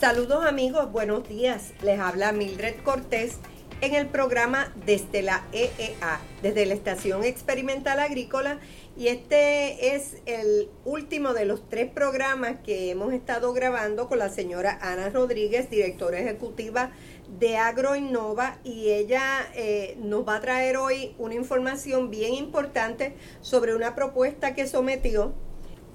Saludos amigos, buenos días. Les habla Mildred Cortés en el programa desde la EEA, desde la Estación Experimental Agrícola. Y este es el último de los tres programas que hemos estado grabando con la señora Ana Rodríguez, directora ejecutiva de Agroinnova. Y ella eh, nos va a traer hoy una información bien importante sobre una propuesta que sometió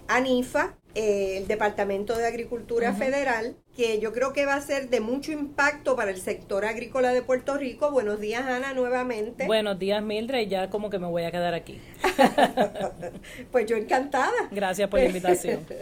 ANIFA, eh, el Departamento de Agricultura Federal, que yo creo que va a ser de mucho impacto para el sector agrícola de Puerto Rico. Buenos días, Ana, nuevamente. Buenos días, Mildred. Ya como que me voy a quedar aquí. pues yo encantada. Gracias por la invitación.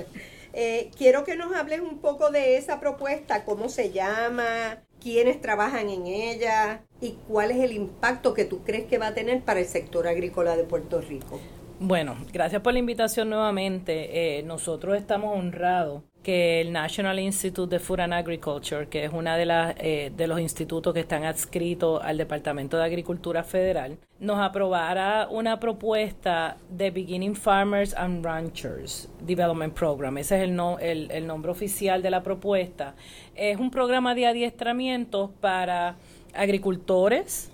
Eh, quiero que nos hables un poco de esa propuesta, cómo se llama, quiénes trabajan en ella y cuál es el impacto que tú crees que va a tener para el sector agrícola de Puerto Rico. Bueno, gracias por la invitación nuevamente. Eh, nosotros estamos honrados que el National Institute of Food and Agriculture, que es una de las eh, de los institutos que están adscritos al Departamento de Agricultura Federal, nos aprobara una propuesta de Beginning Farmers and Ranchers Development Program. Ese es el, no, el, el nombre oficial de la propuesta. Es un programa de adiestramiento para agricultores,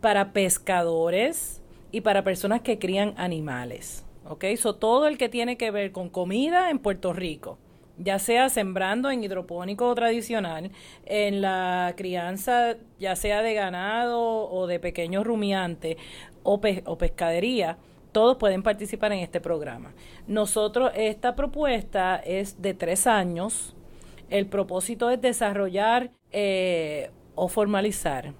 para pescadores, y para personas que crían animales. ¿Ok? So, todo el que tiene que ver con comida en Puerto Rico, ya sea sembrando en hidropónico tradicional, en la crianza ya sea de ganado o de pequeños rumiantes o, o pescadería, todos pueden participar en este programa. Nosotros, esta propuesta es de tres años. El propósito es desarrollar eh, o formalizar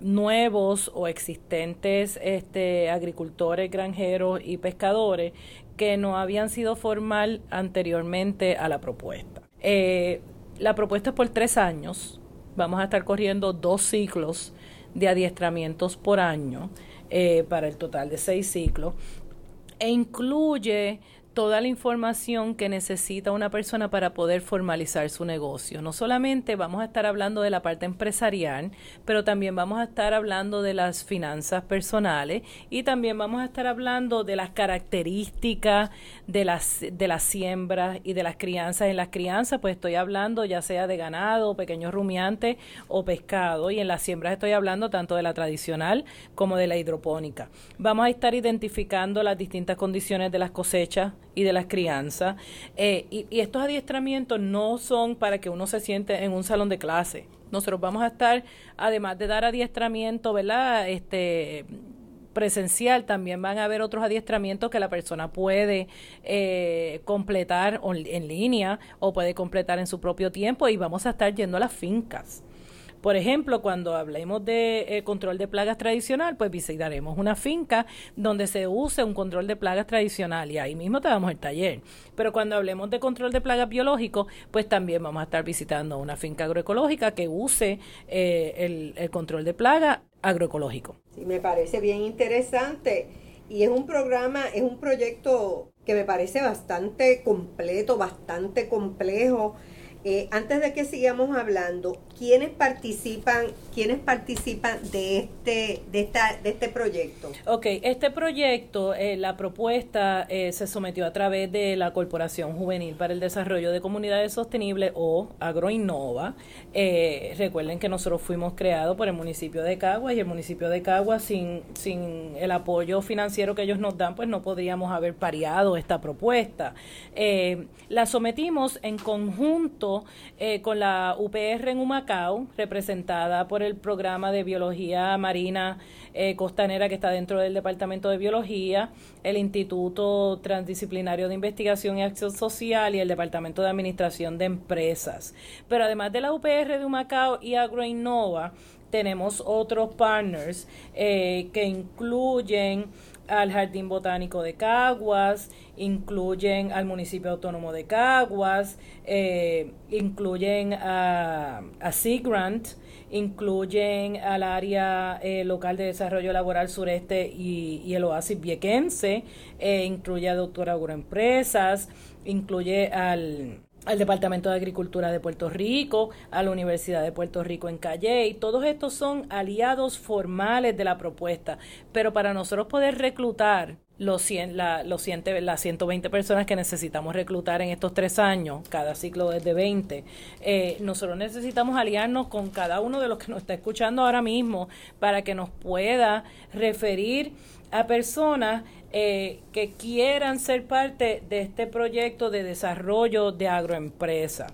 nuevos o existentes este, agricultores, granjeros y pescadores que no habían sido formal anteriormente a la propuesta. Eh, la propuesta es por tres años. Vamos a estar corriendo dos ciclos de adiestramientos por año eh, para el total de seis ciclos e incluye toda la información que necesita una persona para poder formalizar su negocio. No solamente vamos a estar hablando de la parte empresarial, pero también vamos a estar hablando de las finanzas personales y también vamos a estar hablando de las características de las de las siembras y de las crianzas. En las crianzas, pues estoy hablando ya sea de ganado, pequeños rumiantes o pescado, y en las siembras estoy hablando tanto de la tradicional como de la hidropónica. Vamos a estar identificando las distintas condiciones de las cosechas y de las crianzas. Eh, y, estos adiestramientos no son para que uno se siente en un salón de clase. Nosotros vamos a estar, además de dar adiestramiento, ¿verdad? Este presencial, también van a haber otros adiestramientos que la persona puede eh, completar en línea o puede completar en su propio tiempo y vamos a estar yendo a las fincas. Por ejemplo, cuando hablemos de eh, control de plagas tradicional, pues visitaremos una finca donde se use un control de plagas tradicional y ahí mismo te damos el taller. Pero cuando hablemos de control de plagas biológico, pues también vamos a estar visitando una finca agroecológica que use eh, el, el control de plagas agroecológico. Sí, me parece bien interesante y es un programa, es un proyecto que me parece bastante completo, bastante complejo eh, antes de que sigamos hablando, ¿quiénes participan, quiénes participan de este, de esta, de este proyecto? Ok, este proyecto, eh, la propuesta eh, se sometió a través de la Corporación Juvenil para el Desarrollo de Comunidades Sostenibles o Agroinnova. recuerden que nosotros fuimos creados por el municipio de Caguas y el municipio de Caguas sin, sin el apoyo financiero que ellos nos dan, pues no podríamos haber pareado esta propuesta. la sometimos en conjunto eh, con la UPR en Humacao, representada por el programa de biología marina eh, costanera que está dentro del Departamento de Biología, el Instituto Transdisciplinario de Investigación y Acción Social y el Departamento de Administración de Empresas. Pero además de la UPR de Humacao y Agroinnova, tenemos otros partners eh, que incluyen al Jardín Botánico de Caguas, incluyen al municipio autónomo de Caguas, eh, incluyen a, a Sea Grant incluyen al área eh, local de desarrollo laboral sureste y, el oasis viequense, eh, incluye a Doctora Agroempresas, incluye al al Departamento de Agricultura de Puerto Rico, a la Universidad de Puerto Rico en Calle, y todos estos son aliados formales de la propuesta. Pero para nosotros poder reclutar los, 100, la, los 100, las 120 personas que necesitamos reclutar en estos tres años, cada ciclo es de 20, eh, nosotros necesitamos aliarnos con cada uno de los que nos está escuchando ahora mismo para que nos pueda referir a personas eh, que quieran ser parte de este proyecto de desarrollo de agroempresa.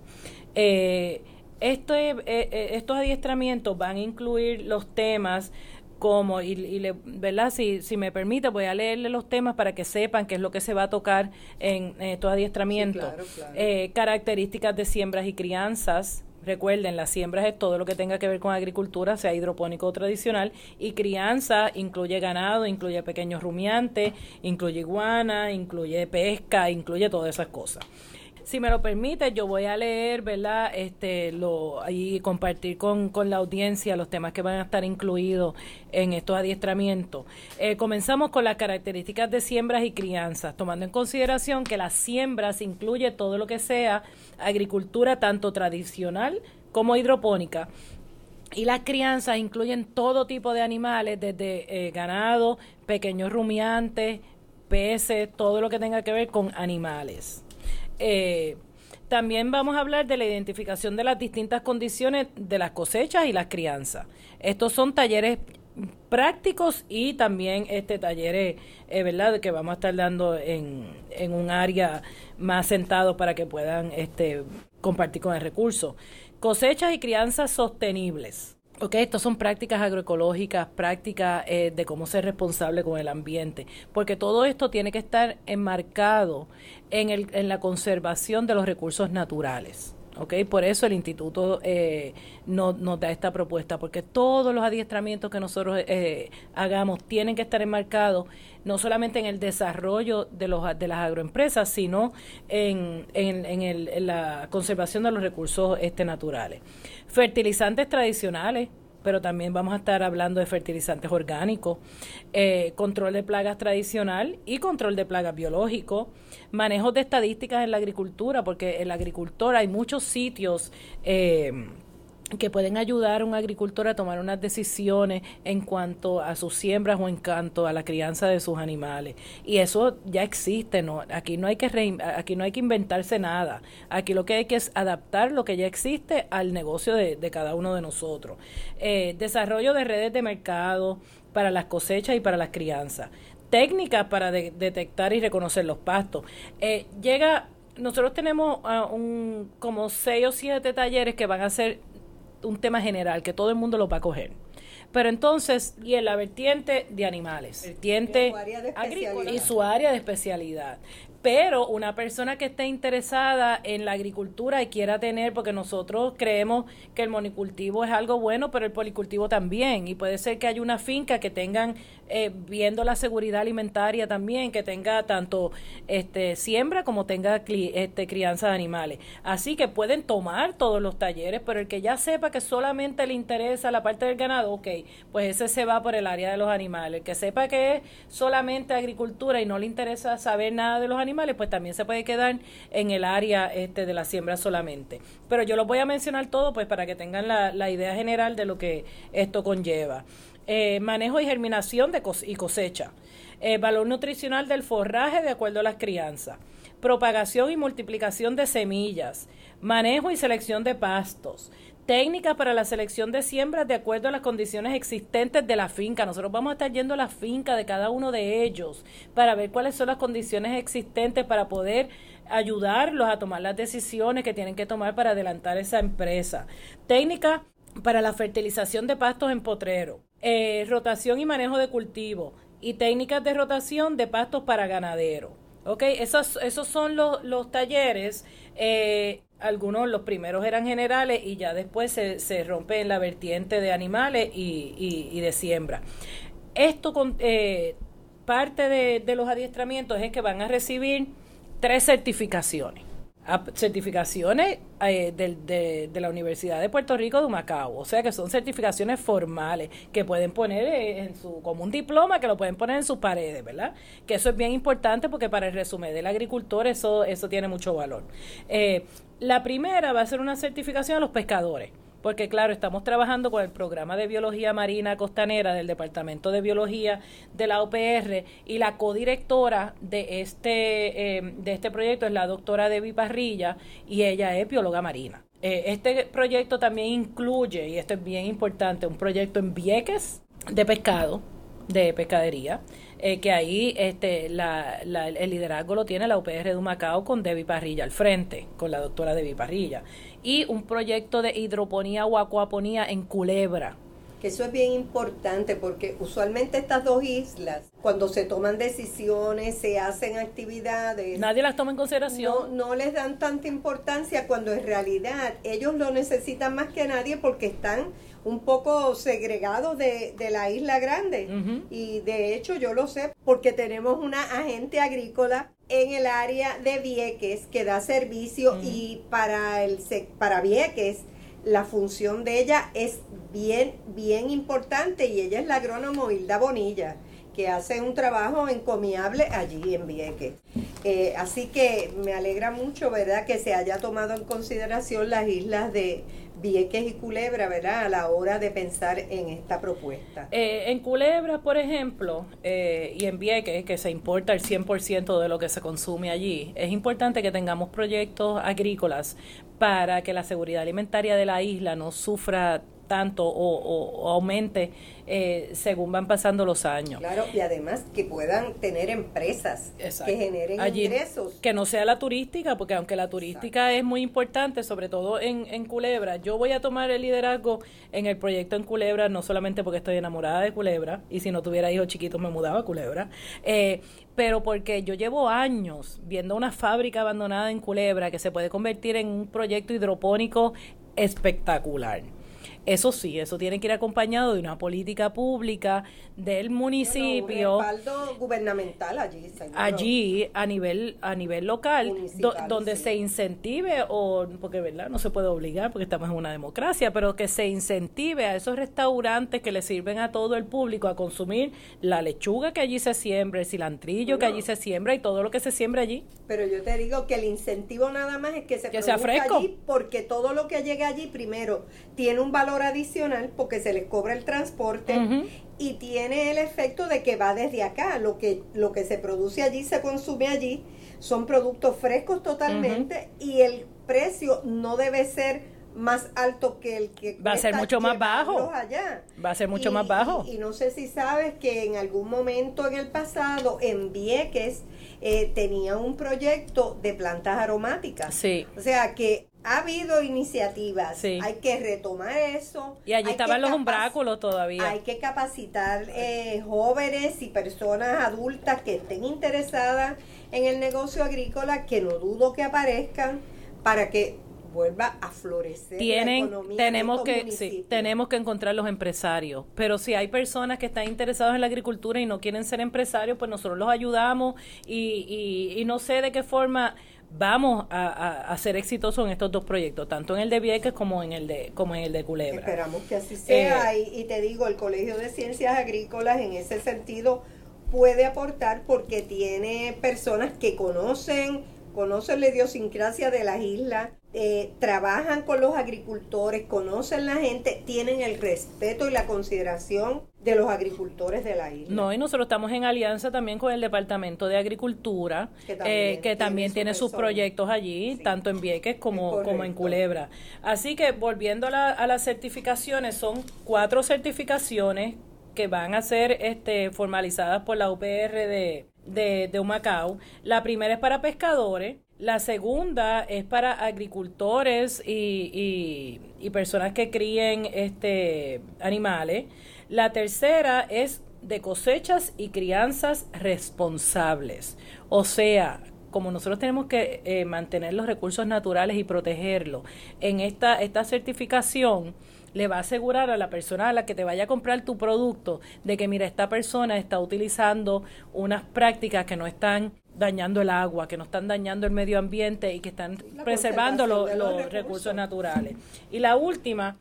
Eh, eh, estos adiestramientos van a incluir los temas como, y, le, ¿verdad? Si, si me permite, voy a leerle los temas para que sepan qué es lo que se va a tocar en, estos adiestramientos. características de siembras y crianzas, Recuerden, la siembra es todo lo que tenga que ver con agricultura, sea hidropónico o tradicional, y crianza incluye ganado, incluye pequeños rumiantes, incluye iguana, incluye pesca, incluye todas esas cosas si me lo permite, yo voy a leer, ¿verdad? Este, lo, y compartir con, con la audiencia los temas que van a estar incluidos en estos adiestramientos. Eh, comenzamos con las características de siembras y crianzas, tomando en consideración que las siembras incluye todo lo que sea agricultura tanto tradicional como hidropónica. Y las crianzas incluyen todo tipo de animales, desde eh, ganado, pequeños rumiantes, peces, todo lo que tenga que ver con animales. Eh, también vamos a hablar de la identificación de las distintas condiciones de las cosechas y las crianzas. Estos son talleres prácticos y también este talleres, eh, ¿verdad?, que vamos a estar dando en, en un área más sentado para que puedan este, compartir con el recurso. Cosechas y crianzas sostenibles. Ok, estas son prácticas agroecológicas, prácticas eh, de cómo ser responsable con el ambiente, porque todo esto tiene que estar enmarcado en, el, en la conservación de los recursos naturales. ¿Ok? Por eso el instituto eh, nos da esta propuesta, porque todos los adiestramientos que nosotros eh, hagamos tienen que estar enmarcados no solamente en el desarrollo de, los, de las agroempresas, sino en, en, el, en la conservación de los recursos este, naturales. Fertilizantes tradicionales, pero también vamos a estar hablando de fertilizantes orgánicos, eh, control de plagas tradicional y control de plagas biológico, manejo de estadísticas en la agricultura, porque en la agricultura hay muchos sitios eh, que pueden ayudar a un agricultor a tomar unas decisiones en cuanto a sus siembras o en cuanto a la crianza de sus animales. Y eso ya existe, ¿no? Aquí no hay que aquí no hay que inventarse nada. Aquí lo que hay que es adaptar lo que ya existe al negocio de, cada uno de nosotros. Eh, desarrollo de redes de mercado para las cosechas y para las crianzas. Técnicas para detectar y reconocer los pastos. Eh, llega nosotros tenemos uh, un, como seis o siete talleres que van a ser un tema general que todo el mundo lo va a coger. Pero entonces, y en la vertiente de animales, vertiente agrícola y su área de especialidad. Pero una persona que esté interesada en la agricultura y quiera tener, porque nosotros creemos que el monicultivo es algo bueno, pero el policultivo también. Y puede ser que haya una finca que tengan, eh, viendo la seguridad alimentaria también, que tenga tanto este siembra como tenga este, crianza de animales. Así que pueden tomar todos los talleres, pero el que ya sepa que solamente le interesa la parte del ganado, ok, pues ese se va por el área de los animales. El que sepa que es solamente agricultura y no le interesa saber nada de los animales, pues también se puede quedar en el área este, de la siembra solamente. Pero yo lo voy a mencionar todo pues para que tengan la, idea general de lo que esto conlleva. Eh, manejo y germinación de y cosecha. Eh, valor nutricional del forraje de acuerdo a las crianzas. Propagación y multiplicación de semillas. Manejo y selección de pastos técnicas para la selección de siembras de acuerdo a las condiciones existentes de la finca. Nosotros vamos a estar yendo a la finca de cada uno de ellos para ver cuáles son las condiciones existentes para poder ayudarlos a tomar las decisiones que tienen que tomar para adelantar esa empresa. Técnicas para la fertilización de pastos en potrero, eh, rotación y manejo de cultivo y técnicas de rotación de pastos para ganadero. Ok, esos, esos son los, los talleres. Eh, algunos, los primeros eran generales y ya después se, se rompe en la vertiente de animales y, y, de siembra. Esto, con, eh, parte de, de los adiestramientos es que van a recibir tres certificaciones. Certificaciones eh, de, la Universidad de Puerto Rico de Macao, o sea que son certificaciones formales que pueden poner eh, en su como un diploma que lo pueden poner en sus paredes, ¿verdad? Que eso es bien importante porque para el resumen del agricultor eso eso tiene mucho valor. Eh, la primera va a ser una certificación a los pescadores porque claro, estamos trabajando con el programa de biología marina costanera del Departamento de Biología de la OPR y la codirectora de este, eh, de este proyecto es la doctora Debbie Parrilla y ella es bióloga marina. Eh, este proyecto también incluye, y esto es bien importante, un proyecto en Vieques de pescado, de pescadería, eh, que ahí este, la, el liderazgo lo tiene la UPR de Humacao con Debbie Parrilla al frente, con la doctora Debbie Parrilla, y un proyecto de hidroponía o acuaponía en Culebra. Que eso es bien importante porque usualmente estas dos islas, cuando se toman decisiones, se hacen actividades. Nadie las toma en consideración. No, no les dan tanta importancia cuando en realidad ellos lo necesitan más que nadie porque están un poco segregado de, de la isla grande. Y de hecho yo lo sé porque tenemos una agente agrícola en el área de Vieques que da servicio y para, el, para Vieques la función de ella es bien, bien importante y ella es la agrónomo Hilda Bonilla que hace un trabajo encomiable allí en Vieques. Eh, así que me alegra mucho, ¿verdad?, que se haya tomado en consideración las islas de, Vieques y Culebra, ¿verdad? A la hora de pensar en esta propuesta. Eh, en Culebra, por ejemplo, eh, y en Vieques, que se importa el 100% de lo que se consume allí, es importante que tengamos proyectos agrícolas para que la seguridad alimentaria de la isla no sufra tanto o, aumente eh, según van pasando los años. Claro, y además que puedan tener empresas que generen ingresos. Que no sea la turística, porque aunque la turística es muy importante, sobre todo en, en Culebra, yo voy a tomar el liderazgo en el proyecto en Culebra, no solamente porque estoy enamorada de Culebra, y si no tuviera hijos chiquitos me mudaba a Culebra, eh, pero porque yo llevo años viendo una fábrica abandonada en Culebra que se puede convertir en un proyecto hidropónico espectacular. Eso sí, eso tiene que ir acompañado de una política pública del municipio. un respaldo gubernamental allí. Allí, a nivel, a nivel local, donde se incentive, o porque verdad no se puede obligar porque estamos en una democracia, pero que se incentive a esos restaurantes que le sirven a todo el público a consumir la lechuga que allí se siembra, el cilantrillo que allí se siembra y todo lo que se siembra allí. Pero yo te digo que el incentivo nada más es que se que sea fresco. allí porque todo lo que llega allí primero tiene un valor adicional porque se les cobra el transporte y tiene el efecto de que va desde acá. Lo que, lo que se produce allí se consume allí. Son productos frescos totalmente y el precio no debe ser más alto que el que va a ser mucho más bajo allá. va a ser mucho más bajo y, no sé si sabes que en algún momento en el pasado en Vieques eh, tenía un proyecto de plantas aromáticas sí o sea que ha habido iniciativas, hay que retomar eso. Y allí estaban los umbráculos todavía. Hay que capacitar eh, jóvenes y personas adultas que estén interesadas en el negocio agrícola, que no dudo que aparezcan, para que vuelva a florecer Tienen, la economía tenemos que sí, tenemos que encontrar los empresarios pero si hay personas que están interesadas en la agricultura y no quieren ser empresarios pues nosotros los ayudamos y, y, y no sé de qué forma vamos a, ser exitosos en estos dos proyectos, tanto en el de Vieques como en el de como en el de Culebra. Esperamos que así sea eh, y, te digo, el Colegio de Ciencias Agrícolas en ese sentido puede aportar porque tiene personas que conocen conocen la idiosincrasia de las islas, eh, trabajan con los agricultores, conocen la gente, tienen el respeto y la consideración de los agricultores de la isla. No, y nosotros estamos en alianza también con el Departamento de Agricultura, que también, eh, tiene, sus proyectos allí, tanto en Vieques como, como en Culebra. Así que volviendo a, las certificaciones, son cuatro certificaciones que van a ser este, formalizadas por la UPR de, de, de Humacao. La primera es para pescadores, la segunda es para agricultores y, y, personas que críen este, animales. La tercera es de cosechas y crianzas responsables. O sea, como nosotros tenemos que eh, mantener los recursos naturales y protegerlos, en esta, esta certificación le va a asegurar a la persona a la que te vaya a comprar tu producto de que, mira, esta persona está utilizando unas prácticas que no están dañando el agua, que no están dañando el medio ambiente y que están preservando los, recursos naturales. Y la última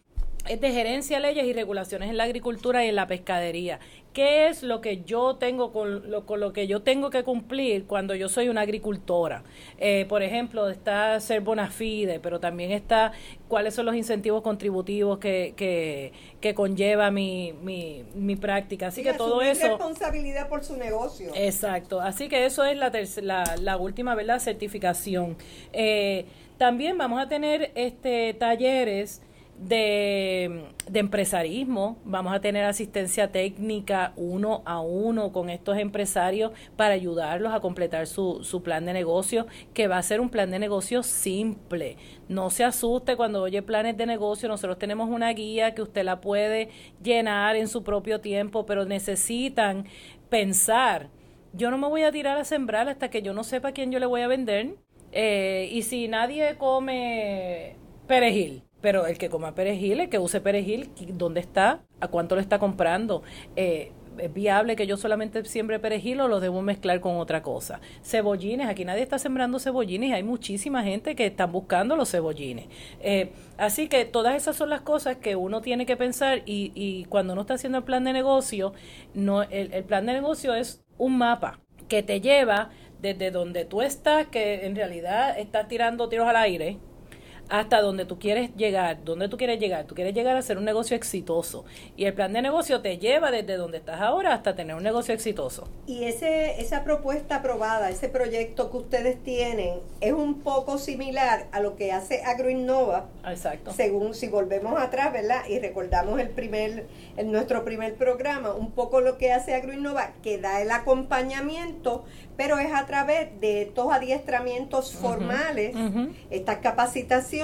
es de gerencia, leyes y regulaciones en la agricultura y en la pescadería. ¿Qué es lo que yo tengo con lo, con lo que yo tengo que cumplir cuando yo soy una agricultora? Eh, por ejemplo, está ser bona fide, pero también está cuáles son los incentivos contributivos que, que, conlleva mi, mi, mi, práctica. Así que todo eso... responsabilidad por su negocio. Exacto. Así que eso es la, la, la última, ¿verdad? Certificación. Eh, también vamos a tener este talleres de, empresarismo, vamos a tener asistencia técnica uno a uno con estos empresarios para ayudarlos a completar su, su plan de negocio, que va a ser un plan de negocio simple. No se asuste cuando oye planes de negocio, nosotros tenemos una guía que usted la puede llenar en su propio tiempo, pero necesitan pensar. Yo no me voy a tirar a sembrar hasta que yo no sepa quién yo le voy a vender. Eh, y si nadie come perejil, pero el que coma perejil, el que use perejil, ¿dónde está? ¿A cuánto lo está comprando? Eh, ¿Es viable que yo solamente siembre perejil o lo debo mezclar con otra cosa? Cebollines, aquí nadie está sembrando cebollines, hay muchísima gente que está buscando los cebollines. Eh, así que todas esas son las cosas que uno tiene que pensar y, y cuando uno está haciendo el plan de negocio, no, el, el plan de negocio es un mapa que te lleva desde donde tú estás, que en realidad estás tirando tiros al aire, hasta donde tú quieres llegar, donde tú quieres llegar. Tú quieres llegar a ser un negocio exitoso. Y el plan de negocio te lleva desde donde estás ahora hasta tener un negocio exitoso. Y ese, esa propuesta aprobada, ese proyecto que ustedes tienen, es un poco similar a lo que hace AgroInnova. Exacto. Según si volvemos atrás, ¿verdad? Y recordamos el primer, en nuestro primer programa, un poco lo que hace AgroInnova, que da el acompañamiento, pero es a través de estos adiestramientos formales, estas capacitaciones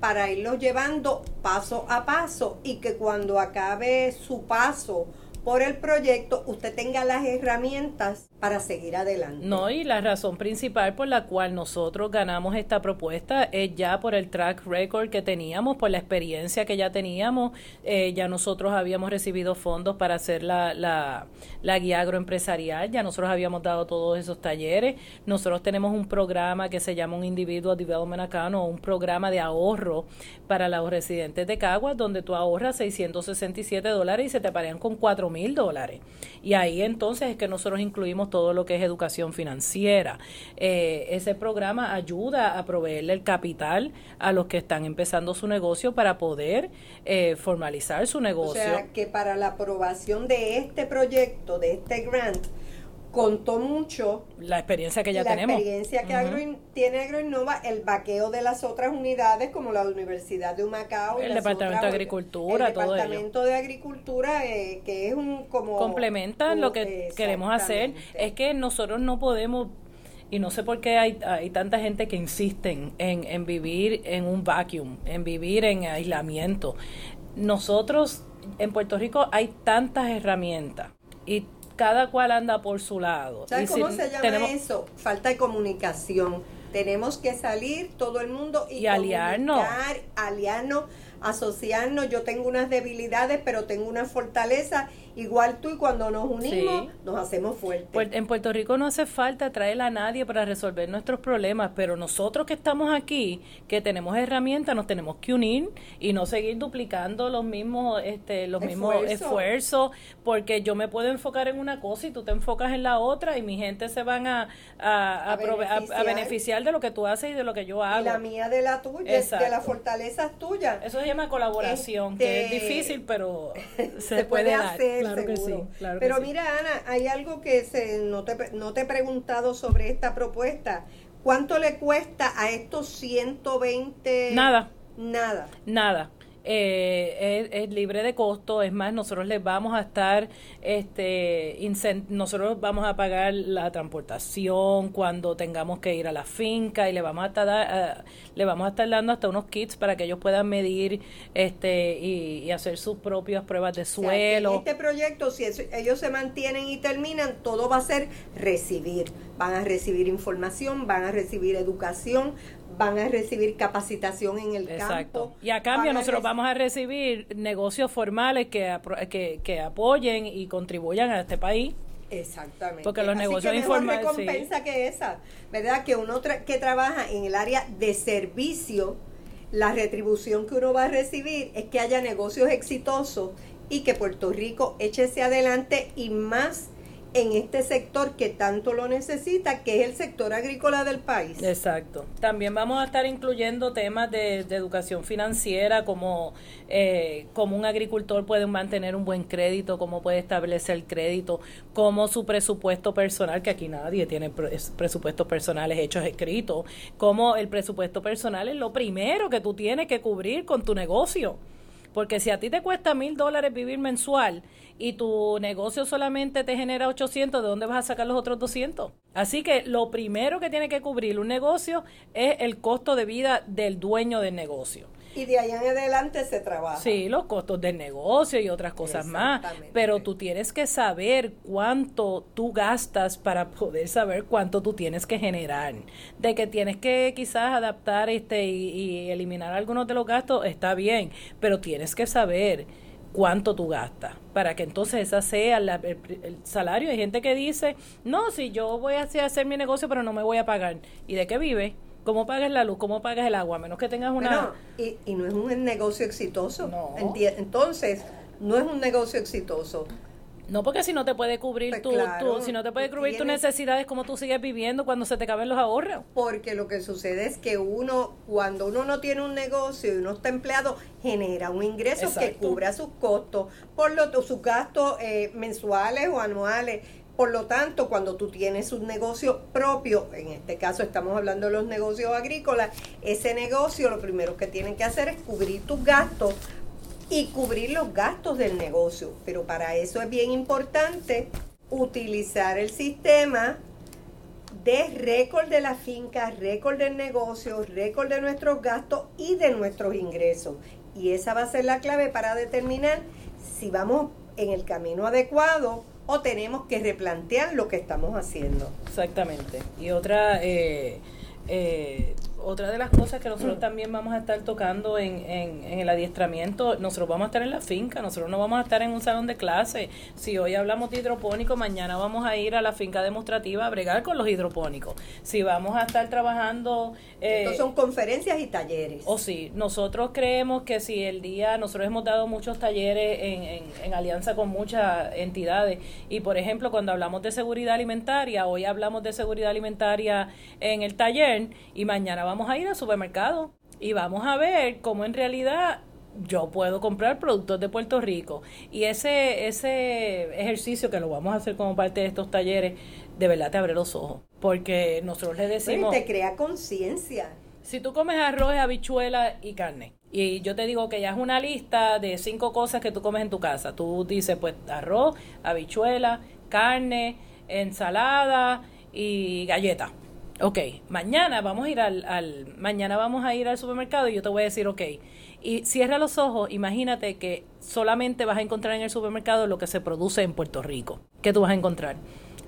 para irlos llevando paso a paso y que cuando acabe su paso por el proyecto usted tenga las herramientas para seguir adelante. No, y la razón principal por la cual nosotros ganamos esta propuesta es ya por el track record que teníamos, por la experiencia que ya teníamos. Eh, ya nosotros habíamos recibido fondos para hacer la, la, la guía agroempresarial, ya nosotros habíamos dado todos esos talleres. Nosotros tenemos un programa que se llama un Individual Development Account o un programa de ahorro para los residentes de Caguas, donde tú ahorras 667 dólares y se te parean con 4 mil dólares. Y ahí entonces es que nosotros incluimos todo lo que es educación financiera. Eh, ese programa ayuda a proveerle el capital a los que están empezando su negocio para poder eh, formalizar su negocio. O sea, que para la aprobación de este proyecto, de este grant, contó mucho la experiencia que ya tenemos. La experiencia que tiene Agroinnova, el vaqueo de las otras unidades como la Universidad de Humacao, el Departamento de Agricultura, el Departamento de Agricultura, eh, que es un como complementan lo que queremos hacer es que nosotros no podemos y no sé por qué hay, hay tanta gente que insisten en, en vivir en un vacuum, en vivir en aislamiento. Nosotros en Puerto Rico hay tantas herramientas y cada cual anda por su lado. ¿Sabes cómo se llama eso? Falta de comunicación. Tenemos que salir todo el mundo y, y aliarnos. aliarnos asociarnos, yo tengo unas debilidades, pero tengo una fortaleza, igual tú y cuando nos unimos nos hacemos fuertes. Pues en Puerto Rico no hace falta traer a nadie para resolver nuestros problemas, pero nosotros que estamos aquí, que tenemos herramientas, nos tenemos que unir y no seguir duplicando los mismos este los mismos esfuerzos, porque yo me puedo enfocar en una cosa y tú te enfocas en la otra y mi gente se van a a, beneficiar. de lo que tú haces y de lo que yo hago. Y la mía de la tuya, de la fortaleza tuya. Eso se llama colaboración, que es este, difícil, pero se, puede, hacer, Claro que sí. pero mira, Ana, hay algo que se, no, te, no te he preguntado sobre esta propuesta. ¿Cuánto le cuesta a estos 120? Nada. Nada. Nada eh, es, libre de costo. Es más, nosotros les vamos a estar, este, nosotros vamos a pagar la transportación cuando tengamos que ir a la finca y le vamos a estar, le vamos a estar dando hasta unos kits para que ellos puedan medir este y, hacer sus propias pruebas de suelo. este proyecto, si ellos se mantienen y terminan, todo va a ser recibir. Van a recibir información, van a recibir educación, van a recibir capacitación en el Exacto. Y a cambio nosotros vamos a recibir negocios formales que, que, que apoyen y contribuyan a este país. Exactamente. Porque los Así negocios que mejor informales. sí. recompensa que esa, ¿verdad? Que uno tra- que trabaja en el área de servicio, la retribución que uno va a recibir es que haya negocios exitosos y que Puerto Rico eche hacia adelante y más en este sector que tanto lo necesita, que es el sector agrícola del país. Exacto. También vamos a estar incluyendo temas de, educación financiera, como eh, cómo un agricultor puede mantener un buen crédito, cómo puede establecer crédito, cómo su presupuesto personal, que aquí nadie tiene pre- es- presupuestos personales hechos escritos, cómo el presupuesto personal es lo primero que tú tienes que cubrir con tu negocio. Porque si a ti te cuesta mil dólares vivir mensual y tu negocio solamente te genera 800, ¿de dónde vas a sacar los otros 200? Así que lo primero que tiene que cubrir un negocio es el costo de vida del dueño del negocio. Y de allá en adelante se trabaja. Sí, los costos del negocio y otras cosas más. Pero tú tienes que saber cuánto tú gastas para poder saber cuánto tú tienes que generar. De que tienes que quizás adaptar este y, y eliminar algunos de los gastos, está bien, pero tienes que saber cuánto tú gastas para que entonces esa sea la- el, el salario. Hay gente que dice, no, si yo voy a hacer, hacer mi negocio, pero no me voy a pagar. ¿Y de qué vive? ¿Cómo pagas la luz? ¿Cómo pagas el agua? A menos que tengas una... Bueno, y, y no es un negocio exitoso. No. Entonces, no es un negocio exitoso. No, porque si no te puede cubrir Pues tu, claro, tu- si no te puede cubrir tus necesidades, ¿cómo tú sigues viviendo cuando se te acaben los ahorros? Porque lo que sucede es que uno, cuando uno no tiene un negocio y uno está empleado, genera un ingreso que cubra sus costos, por lo sus gastos eh, mensuales o anuales. Por lo tanto, cuando tú tienes un negocio propio, en este caso estamos hablando de los negocios agrícolas, ese negocio lo primero que tienen que hacer es cubrir tus gastos y cubrir los gastos del negocio. Pero para eso es bien importante utilizar el sistema de récord de la finca, récord del negocio, récord de nuestros gastos y de nuestros ingresos. Y esa va a ser la clave para determinar si vamos en el camino adecuado o tenemos que replantear lo que estamos haciendo. Exactamente. Y otra, eh, eh, otra de las cosas que nosotros también vamos a estar tocando en, en, en el adiestramiento, nosotros vamos a estar en la finca, nosotros no vamos a estar en un salón de clase. Si hoy hablamos de hidropónico, mañana vamos a ir a la finca demostrativa a bregar con los hidropónicos. Si vamos a estar trabajando... eh, Estos son conferencias y talleres. O sí, nosotros creemos que si el día, nosotros hemos dado muchos talleres en, en, en alianza con muchas entidades y por ejemplo cuando hablamos de seguridad alimentaria, hoy hablamos de seguridad alimentaria en el taller y mañana vamos a ir al supermercado y vamos a ver cómo en realidad yo puedo comprar productos de Puerto Rico y ese ese ejercicio que lo vamos a hacer como parte de estos talleres de verdad te abre los ojos porque nosotros le decimos te crea conciencia. si tú comes arroz, habichuela y carne, y yo te digo que ya es una lista de cinco cosas que tú comes en tu casa, tú dices pues arroz, habichuela, carne, ensalada y galleta. Ok, mañana vamos a ir al, al mañana vamos a ir al supermercado y yo te voy a decir, ok, y cierra los ojos, imagínate que solamente vas a encontrar en el supermercado lo que se produce en Puerto Rico. ¿Qué tú vas a encontrar?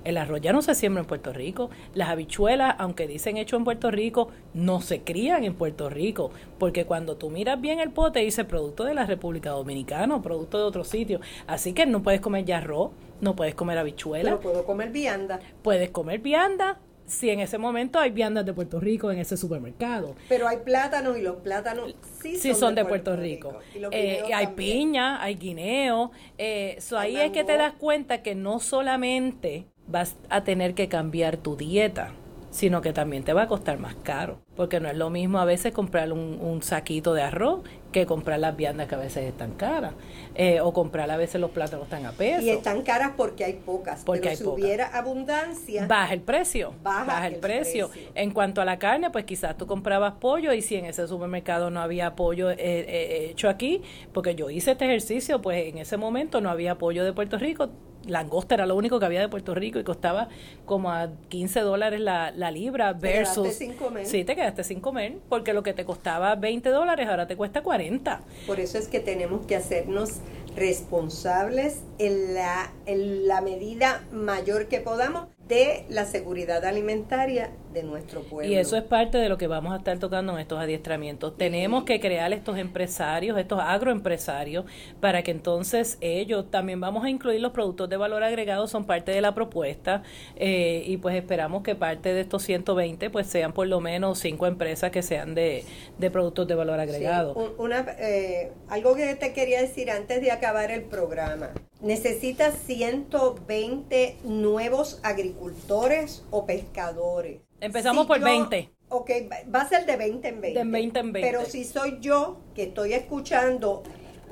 El arroz ya no se siembra en Puerto Rico. Las habichuelas, aunque dicen hecho en Puerto Rico, no se crían en Puerto Rico. Porque cuando tú miras bien el pote, dice producto de la República Dominicana o producto de otro sitio. Así que no puedes comer ya arroz, no puedes comer habichuela, Pero puedo comer vianda. puedes comer vianda. Si en ese momento hay viandas de Puerto Rico en ese supermercado. Pero hay plátanos y los plátanos sí, Sí, son, de Puerto, Rico. Y Eh, hay también. piña, hay guineo. Eh, so Hay ahí es que te das cuenta que no solamente vas a tener que cambiar tu dieta, sino que también te va a costar más caro. Porque no es lo mismo a veces comprar un, un saquito de arroz que comprar las viandas que a veces están caras. Eh, o comprar a veces los plátanos tan a peso. Y están caras porque hay pocas. Porque pero hay si pocas. hubiera abundancia, Baja el precio. Baja el, el precio. precio. En cuanto a la carne, pues quizás tú comprabas pollo y si en ese supermercado no había pollo eh, eh, hecho aquí, porque yo hice este ejercicio, pues en ese momento no había pollo de Puerto Rico. Langosta era lo único que había de Puerto Rico y costaba como a 15 dólares la, la libra Te quedaste versus... sin comer. Sí, te quedaste sin comer, porque lo que te costaba 20 dólares ahora te cuesta 40. por eso es que tenemos que hacernos responsables en la, en la medida mayor que podamos de la seguridad alimentaria de nuestro pueblo. Y eso es parte de lo que vamos a estar tocando en estos adiestramientos. Tenemos que crear estos empresarios, estos agroempresarios, para que entonces ellos también vamos a incluir los productos de valor agregado, son parte de la propuesta eh, y pues esperamos que parte de estos 120 pues sean por lo menos cinco empresas que sean de, productos de valor agregado. una, eh, algo que te quería decir antes de acabar el programa. Necesitas 120 nuevos agricultores o pescadores. Empezamos por 20. Ok, va a ser de 20 en 20. De 20 en 20. Pero si soy yo que estoy escuchando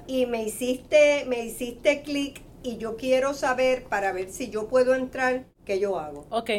y me hiciste, me hiciste clic y yo quiero saber para ver si yo puedo entrar, ¿qué yo hago? Ok,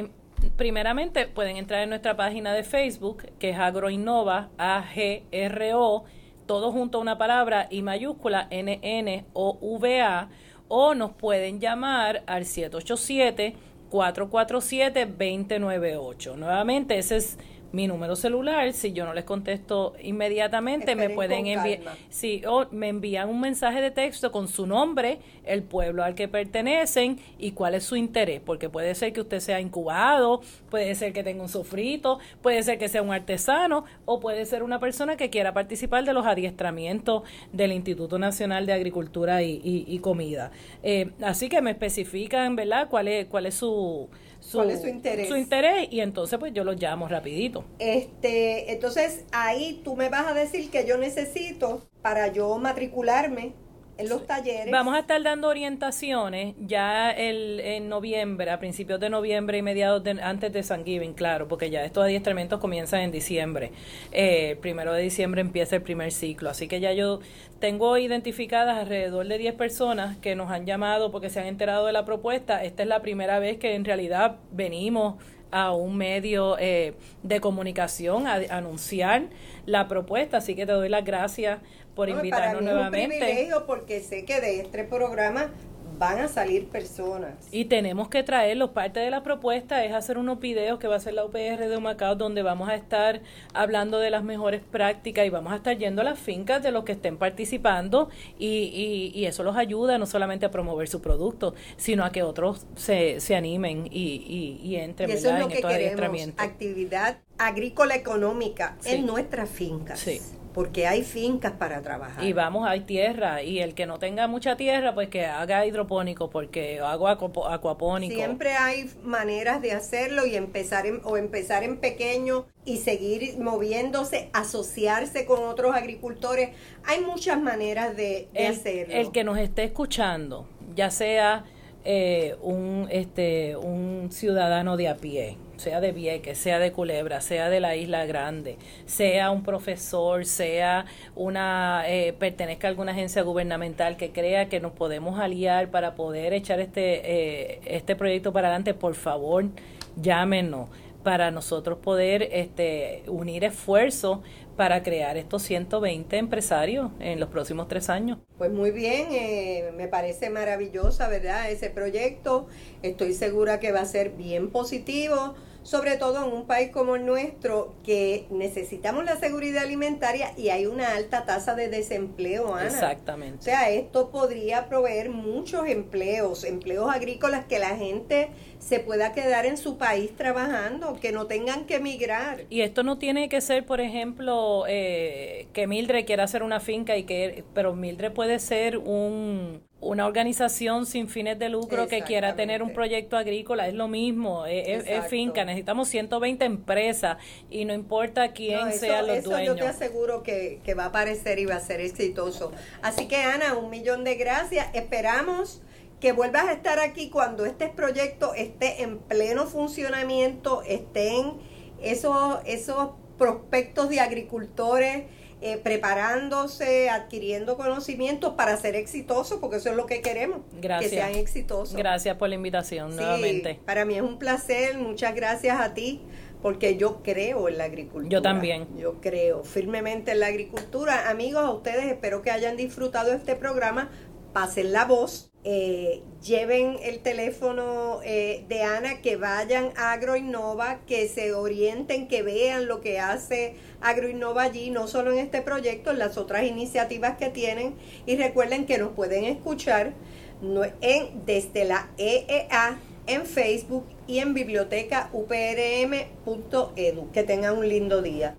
primeramente pueden entrar en nuestra página de Facebook, que es Agroinnova, A-G-R-O, todo junto a una palabra y mayúscula N-N-O-V-A, o nos pueden llamar al 787 447-2098. Nuevamente, ese es mi número celular, si yo no les contesto inmediatamente, me pueden enviar, si me envían un mensaje de texto con su nombre, el pueblo al que pertenecen y cuál es su interés, porque puede ser que usted sea incubado, puede ser que tenga un sofrito, puede ser que sea un artesano o puede ser una persona que quiera participar de los adiestramientos del Instituto Nacional de Agricultura y, Comida. Eh, así que me especifican, ¿verdad?, cuál es, cuál es su su, ¿Cuál es su interés? Su interés y entonces pues yo lo llamo rapidito. Este, entonces ahí tú me vas a decir que yo necesito para yo matricularme en los talleres. Vamos a estar dando orientaciones ya el, en noviembre, a principios de noviembre y mediados de, antes de San Giving, claro, porque ya estos adiestramientos comienzan en diciembre. Eh, primero de diciembre empieza el primer ciclo, así que ya yo tengo identificadas alrededor de 10 personas que nos han llamado porque se han enterado de la propuesta. Esta es la primera vez que en realidad venimos a un medio eh, de comunicación a, anunciar la propuesta, así que te doy las gracias por invitarnos nuevamente. Es un privilegio porque sé que de este programa van a salir personas. Y tenemos que traerlos. Parte de la propuesta es hacer unos videos que va a ser la UPR de Humacao, donde vamos a estar hablando de las mejores prácticas y vamos a estar yendo a las fincas de los que estén participando y, y, eso los ayuda no solamente a promover su producto, sino a que otros se, se animen y, y, entren y eso es lo que queremos, actividad agrícola económica en nuestras fincas. Sí porque hay fincas para trabajar. Y vamos, hay tierra, y el que no tenga mucha tierra, pues que haga hidropónico, porque hago acuapónico. Siempre hay maneras de hacerlo y empezar o empezar en pequeño y seguir moviéndose, asociarse con otros agricultores. Hay muchas maneras de, hacerlo. El que nos esté escuchando, ya sea eh, un, este, un ciudadano de a pie, sea de Vieques, sea de Culebra, sea de la Isla Grande, sea un profesor, sea una, eh, pertenezca a alguna agencia gubernamental que crea que nos podemos aliar para poder echar este, eh, este proyecto para adelante, por favor, llámenos para nosotros poder este, unir esfuerzos para crear estos 120 empresarios en los próximos tres años. Pues muy bien, eh, me parece maravillosa, ¿verdad? Ese proyecto, estoy segura que va a ser bien positivo sobre todo en un país como el nuestro, que necesitamos la seguridad alimentaria y hay una alta tasa de desempleo, Ana. Exactamente. O sea, esto podría proveer muchos empleos, empleos agrícolas que la gente se pueda quedar en su país trabajando, que no tengan que emigrar. Y esto no tiene que ser, por ejemplo, eh, que Mildred quiera hacer una finca y que, pero Mildred puede ser un una organización sin fines de lucro que quiera tener un proyecto agrícola, es lo mismo, es, finca, necesitamos 120 empresas y no importa quién sea los eso Yo te aseguro que, que va a aparecer y va a ser exitoso. Así que Ana, un millón de gracias, esperamos que vuelvas a estar aquí cuando este proyecto esté en pleno funcionamiento, estén esos, esos prospectos de agricultores eh, preparándose, adquiriendo conocimientos para ser exitosos, porque eso es lo que queremos, gracias. que sean exitosos. Gracias por la invitación nuevamente. Para mí es un placer, muchas gracias a ti, porque yo creo en la agricultura. Yo también. Yo creo firmemente en la agricultura. Amigos, a ustedes espero que hayan disfrutado este programa, pasen la voz eh, lleven el teléfono eh, de Ana, que vayan a Agroinnova, que se orienten, que vean lo que hace Agroinnova allí, no solo en este proyecto, en las otras iniciativas que tienen. Y recuerden que nos pueden escuchar en, desde la EEA en Facebook y en bibliotecauprm.edu. Que tengan un lindo día.